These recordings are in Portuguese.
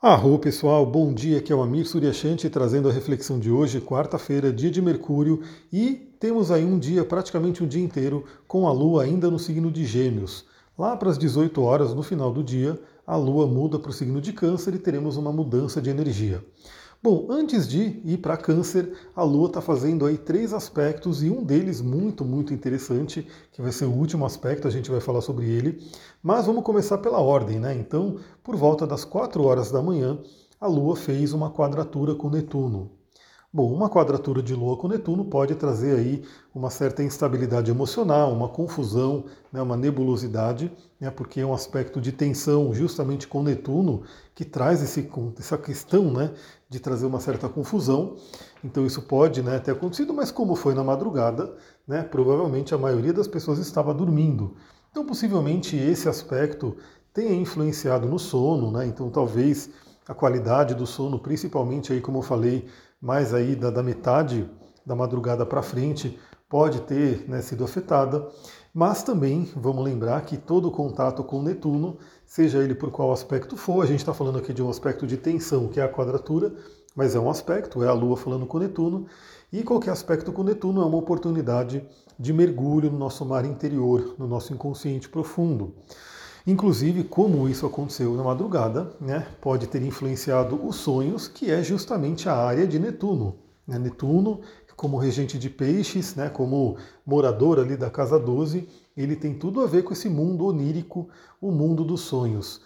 Arro pessoal, bom dia, aqui é o Amir Suryashanti trazendo a reflexão de hoje, quarta-feira, dia de Mercúrio, e temos aí um dia, praticamente um dia inteiro, com a Lua ainda no signo de Gêmeos. Lá para as 18 horas, no final do dia, a Lua muda para o signo de Câncer e teremos uma mudança de energia. Bom, antes de ir para Câncer, a Lua está fazendo aí três aspectos e um deles muito, muito interessante, que vai ser o último aspecto, a gente vai falar sobre ele. Mas vamos começar pela ordem, né? Então, por volta das 4 horas da manhã, a Lua fez uma quadratura com Netuno. Bom, uma quadratura de Lua com Netuno pode trazer aí uma certa instabilidade emocional, uma confusão, né, uma nebulosidade, né, porque é um aspecto de tensão justamente com Netuno que traz esse, essa questão né, de trazer uma certa confusão. Então isso pode né, ter acontecido, mas como foi na madrugada, né, provavelmente a maioria das pessoas estava dormindo. Então possivelmente esse aspecto tenha influenciado no sono, né, então talvez a qualidade do sono, principalmente aí como eu falei, mais aí da, da metade da madrugada para frente pode ter né, sido afetada, mas também vamos lembrar que todo contato com Netuno, seja ele por qual aspecto for, a gente está falando aqui de um aspecto de tensão, que é a quadratura, mas é um aspecto, é a Lua falando com Netuno, e qualquer aspecto com Netuno é uma oportunidade de mergulho no nosso mar interior, no nosso inconsciente profundo. Inclusive, como isso aconteceu na madrugada, né, pode ter influenciado os sonhos, que é justamente a área de Netuno. Né? Netuno, como regente de peixes, né, como morador ali da casa 12, ele tem tudo a ver com esse mundo onírico, o mundo dos sonhos.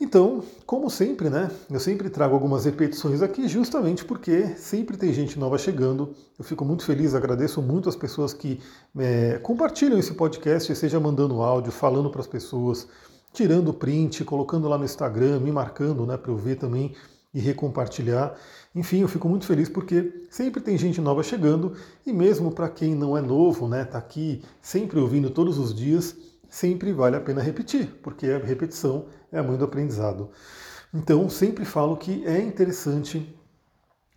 Então, como sempre, né, eu sempre trago algumas repetições aqui, justamente porque sempre tem gente nova chegando. Eu fico muito feliz, agradeço muito as pessoas que é, compartilham esse podcast, seja mandando áudio, falando para as pessoas tirando print, colocando lá no Instagram, me marcando né, para eu ver também e recompartilhar. Enfim, eu fico muito feliz porque sempre tem gente nova chegando e mesmo para quem não é novo, né, tá aqui sempre ouvindo todos os dias, sempre vale a pena repetir, porque a repetição é do aprendizado. Então, sempre falo que é interessante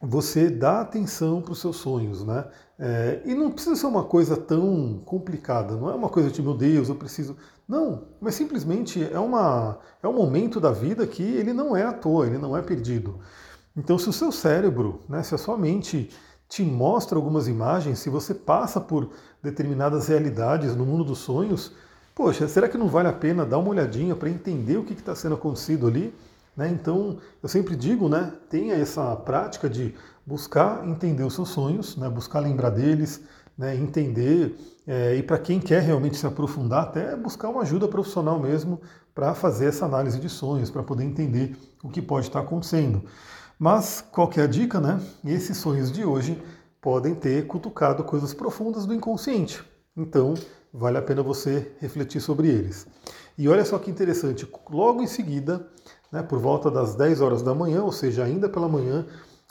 você dar atenção para os seus sonhos, né? É, e não precisa ser uma coisa tão complicada, não é uma coisa de meu Deus, eu preciso. Não, mas simplesmente é, uma, é um momento da vida que ele não é à toa, ele não é perdido. Então, se o seu cérebro, né, se a sua mente te mostra algumas imagens, se você passa por determinadas realidades no mundo dos sonhos, poxa, será que não vale a pena dar uma olhadinha para entender o que está sendo acontecido ali? Né? Então, eu sempre digo, né, tenha essa prática de buscar entender os seus sonhos, né, buscar lembrar deles, né, entender, é, e para quem quer realmente se aprofundar, até buscar uma ajuda profissional mesmo para fazer essa análise de sonhos, para poder entender o que pode estar acontecendo. Mas qual que a dica, né? Esses sonhos de hoje podem ter cutucado coisas profundas do inconsciente. Então, vale a pena você refletir sobre eles. E olha só que interessante, logo em seguida, né, por volta das 10 horas da manhã, ou seja, ainda pela manhã,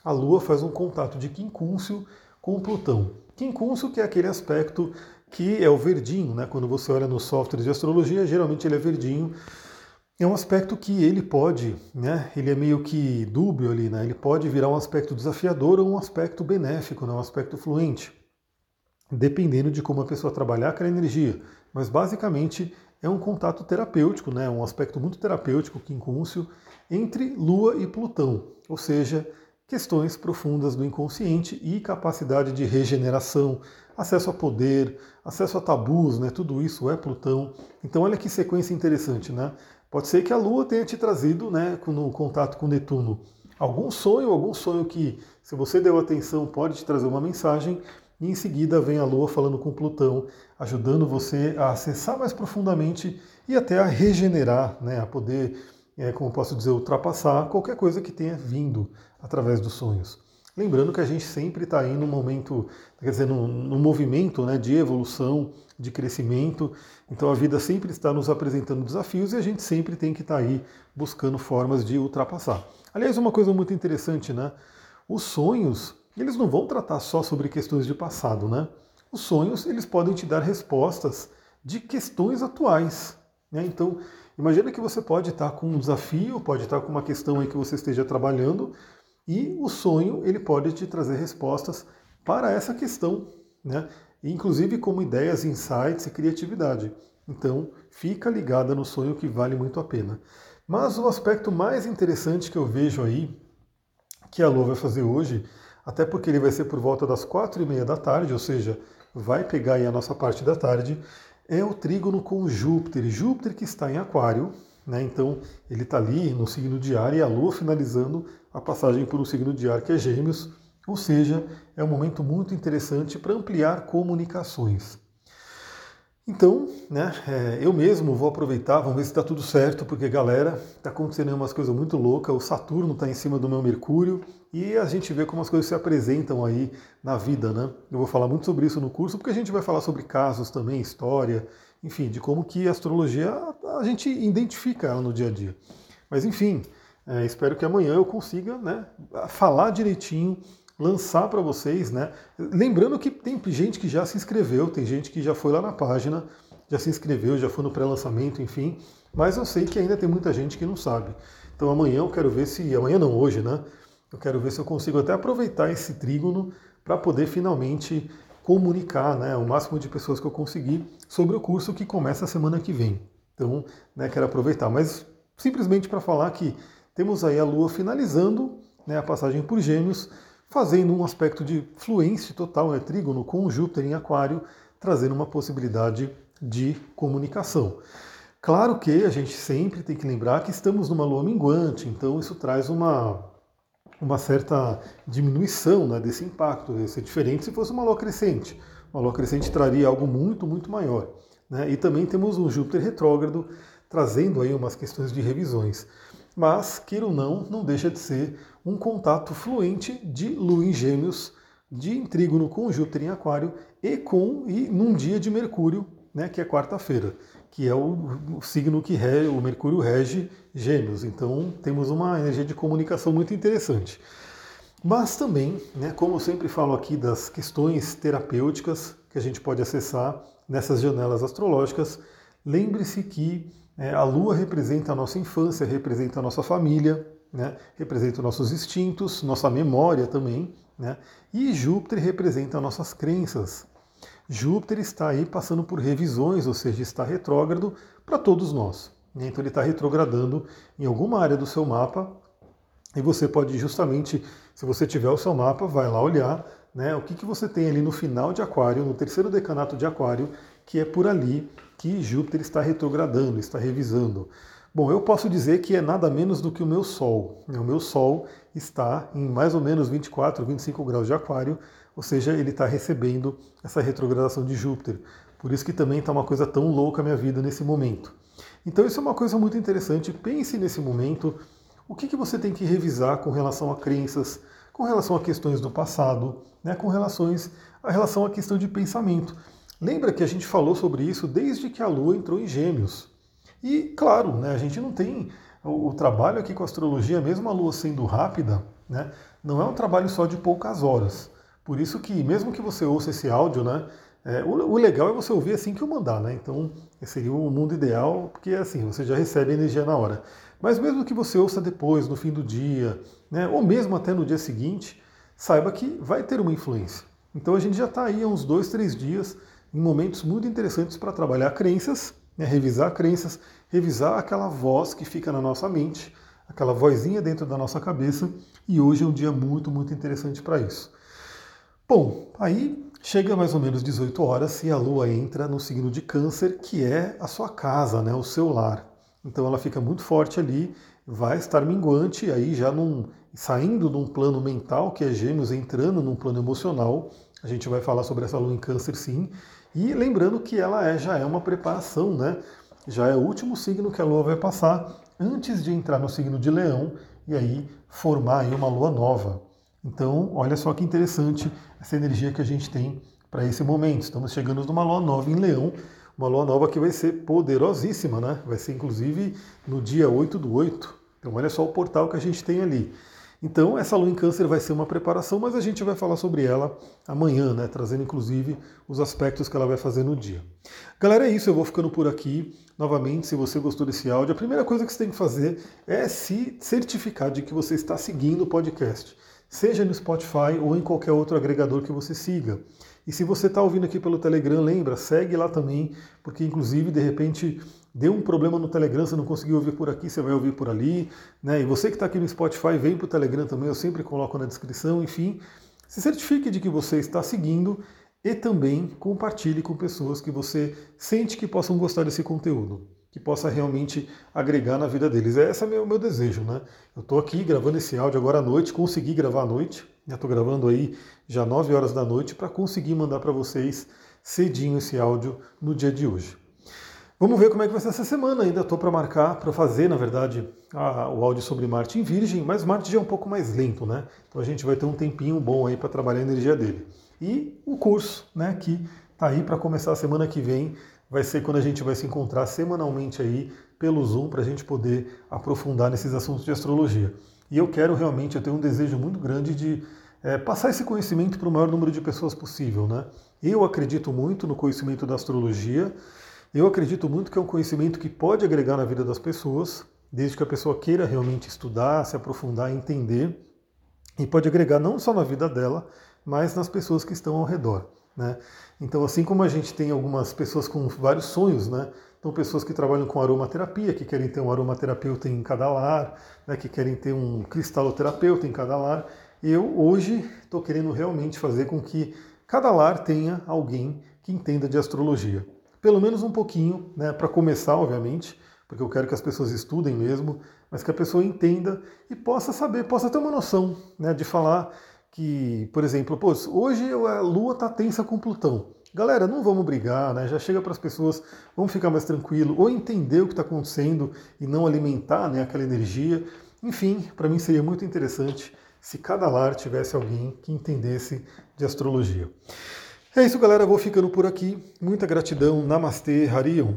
a Lua faz um contato de quincúncio com Plutão. Quincúncio que é aquele aspecto que é o verdinho, né? quando você olha nos softwares de astrologia, geralmente ele é verdinho. É um aspecto que ele pode, né? ele é meio que dúbio ali, né? ele pode virar um aspecto desafiador ou um aspecto benéfico, né? um aspecto fluente, dependendo de como a pessoa trabalhar aquela energia. Mas basicamente é um contato terapêutico, né, um aspecto muito terapêutico, quincúncio, entre Lua e Plutão, ou seja, questões profundas do inconsciente e capacidade de regeneração, acesso a poder, acesso a tabus, né, tudo isso é Plutão. Então olha que sequência interessante, né? Pode ser que a Lua tenha te trazido, né, no contato com Netuno, algum sonho, algum sonho que, se você deu atenção, pode te trazer uma mensagem, e em seguida vem a Lua falando com Plutão, ajudando você a acessar mais profundamente e até a regenerar, né, a poder, é, como posso dizer, ultrapassar qualquer coisa que tenha vindo através dos sonhos. Lembrando que a gente sempre está aí num momento, quer dizer, num movimento né, de evolução, de crescimento. Então a vida sempre está nos apresentando desafios e a gente sempre tem que estar tá aí buscando formas de ultrapassar. Aliás, uma coisa muito interessante, né? Os sonhos eles não vão tratar só sobre questões de passado, né? Os sonhos, eles podem te dar respostas de questões atuais. Né? Então, imagina que você pode estar com um desafio, pode estar com uma questão aí que você esteja trabalhando, e o sonho, ele pode te trazer respostas para essa questão, né? inclusive como ideias, insights e criatividade. Então, fica ligada no sonho que vale muito a pena. Mas o aspecto mais interessante que eu vejo aí, que a Lua vai fazer hoje, até porque ele vai ser por volta das quatro e meia da tarde, ou seja, vai pegar aí a nossa parte da tarde, é o trígono com Júpiter. Júpiter que está em Aquário, né? Então ele está ali no signo de ar e a Lua finalizando a passagem por um signo de ar que é Gêmeos, ou seja, é um momento muito interessante para ampliar comunicações. Então, né, é, eu mesmo vou aproveitar, vamos ver se está tudo certo, porque galera, está acontecendo umas coisas muito loucas, o Saturno está em cima do meu Mercúrio e a gente vê como as coisas se apresentam aí na vida, né? Eu vou falar muito sobre isso no curso, porque a gente vai falar sobre casos também, história, enfim, de como que a astrologia a gente identifica ela no dia a dia. Mas enfim, é, espero que amanhã eu consiga né, falar direitinho lançar para vocês, né? Lembrando que tem gente que já se inscreveu, tem gente que já foi lá na página, já se inscreveu, já foi no pré-lançamento, enfim. Mas eu sei que ainda tem muita gente que não sabe. Então amanhã eu quero ver se. Amanhã não, hoje, né? Eu quero ver se eu consigo até aproveitar esse trígono para poder finalmente comunicar né, o máximo de pessoas que eu conseguir sobre o curso que começa a semana que vem. Então, né, quero aproveitar. Mas simplesmente para falar que temos aí a Lua finalizando né, a passagem por Gêmeos fazendo um aspecto de fluência total, né, trígono com Júpiter em Aquário, trazendo uma possibilidade de comunicação. Claro que a gente sempre tem que lembrar que estamos numa lua minguante, então isso traz uma, uma certa diminuição né, desse impacto. Ia ser diferente se fosse uma lua crescente. Uma lua crescente traria algo muito, muito maior. Né? E também temos um Júpiter retrógrado trazendo aí umas questões de revisões. Mas, queira ou não, não deixa de ser um contato fluente de Lua em Gêmeos, de trígono com Júpiter em Aquário e com e num dia de Mercúrio, né, que é quarta-feira, que é o, o, signo que rege, o Mercúrio rege Gêmeos. Então temos uma energia de comunicação muito interessante. Mas também, né, como eu sempre falo aqui das questões terapêuticas que a gente pode acessar nessas janelas astrológicas, lembre-se que é, a Lua representa a nossa infância, representa a nossa família, né? representa nossos instintos, nossa memória também, né? e Júpiter representa nossas crenças. Júpiter está aí passando por revisões, ou seja, está retrógrado para todos nós. Né? Então ele está retrogradando em alguma área do seu mapa e você pode justamente, se você tiver o seu mapa, vai lá olhar né, o que, que você tem ali no final de Aquário, no terceiro decanato de Aquário, que é por ali que Júpiter está retrogradando, está revisando. Bom, eu posso dizer que é nada menos do que o meu Sol. O meu Sol está em mais ou menos 24, 25 graus de Aquário, ou seja, ele está recebendo essa retrogradação de Júpiter. Por isso que também está uma coisa tão louca a minha vida nesse momento. Então isso é uma coisa muito interessante. Pense nesse momento o que, que você tem que revisar com relação a crenças, com relação a questões do passado, né, com relações a relação à questão de pensamento. Lembra que a gente falou sobre isso desde que a Lua entrou em Gêmeos. E, claro, né, a gente não tem o, trabalho aqui com a astrologia, mesmo a Lua sendo rápida, né, não é um trabalho só de poucas horas. Por isso que, mesmo que você ouça esse áudio, né, é, o, o, legal é você ouvir assim que eu mandar, né? Então, seria o mundo ideal, porque assim, você já recebe a energia na hora. Mas mesmo que você ouça depois, no fim do dia, né, ou mesmo até no dia seguinte, saiba que vai ter uma influência. Então a gente já está aí há uns dois, três dias em momentos muito interessantes para trabalhar crenças né, revisar crenças, revisar aquela voz que fica na nossa mente, aquela vozinha dentro da nossa cabeça, e hoje é um dia muito, muito interessante para isso. Bom, aí chega mais ou menos 18 horas e a Lua entra no signo de Câncer, que é a sua casa, né, o seu lar. Então ela fica muito forte ali, vai estar minguante, aí já num, saindo de um plano mental, que é Gêmeos, entrando num plano emocional. A gente vai falar sobre essa Lua em Câncer, sim. E lembrando que ela é, já é uma preparação, né? Já é o último signo que a Lua vai passar antes de entrar no signo de Leão e aí formar aí uma Lua nova. Então, olha só que interessante essa energia que a gente tem para esse momento. Estamos chegando numa Lua nova em Leão, uma Lua nova que vai ser poderosíssima, né? Vai ser inclusive no dia 8 do 8. Então, olha só o portal que a gente tem ali. Então, essa lua em câncer vai ser uma preparação, mas a gente vai falar sobre ela amanhã, né? Trazendo inclusive os aspectos que ela vai fazer no dia. Galera, é isso, eu vou ficando por aqui. Novamente, se você gostou desse áudio, a primeira coisa que você tem que fazer é se certificar de que você está seguindo o podcast, seja no Spotify ou em qualquer outro agregador que você siga. E se você está ouvindo aqui pelo Telegram, lembra, segue lá também, porque inclusive de repente Deu um problema no Telegram, você não conseguiu ouvir por aqui, você vai ouvir por ali. Né? E você que está aqui no Spotify, vem para o Telegram também, eu sempre coloco na descrição. Enfim, se certifique de que você está seguindo e também compartilhe com pessoas que você sente que possam gostar desse conteúdo, que possa realmente agregar na vida deles. Esse é o meu, desejo, né? Eu estou aqui gravando esse áudio agora à noite, consegui gravar à noite, estou gravando aí já 9 horas da noite para conseguir mandar para vocês cedinho esse áudio no dia de hoje. Vamos ver como é que vai ser essa semana. Ainda estou para marcar, para fazer, na verdade, a, o áudio sobre Marte em Virgem, mas Marte já é um pouco mais lento, né? Então a gente vai ter um tempinho bom aí para trabalhar a energia dele. E o curso, né, que está aí para começar a semana que vem, vai ser quando a gente vai se encontrar semanalmente aí pelo Zoom para a gente poder aprofundar nesses assuntos de astrologia. E eu quero realmente, eu tenho um desejo muito grande de é, passar esse conhecimento para o maior número de pessoas possível, né? Eu acredito muito no conhecimento da astrologia. Eu acredito muito que é um conhecimento que pode agregar na vida das pessoas, desde que a pessoa queira realmente estudar, se aprofundar, entender, e pode agregar não só na vida dela, mas nas pessoas que estão ao redor. Né? Então, assim como a gente tem algumas pessoas com vários sonhos, né? Então, pessoas que trabalham com aromaterapia, que querem ter um aromaterapeuta em cada lar, né? que querem ter um cristaloterapeuta em cada lar. Eu, hoje, estou querendo realmente fazer com que cada lar tenha alguém que entenda de astrologia pelo menos um pouquinho, né, para começar, obviamente, porque eu quero que as pessoas estudem mesmo, mas que a pessoa entenda e possa saber, possa ter uma noção né, de falar que, por exemplo, pô, hoje a Lua está tensa com Plutão. Galera, não vamos brigar, né? Já chega para as pessoas, vamos ficar mais tranquilo, ou entender o que está acontecendo e não alimentar né, aquela energia. Enfim, para mim seria muito interessante se cada lar tivesse alguém que entendesse de astrologia. É isso, galera. Vou ficando por aqui. Muita gratidão. Namastê, Harion.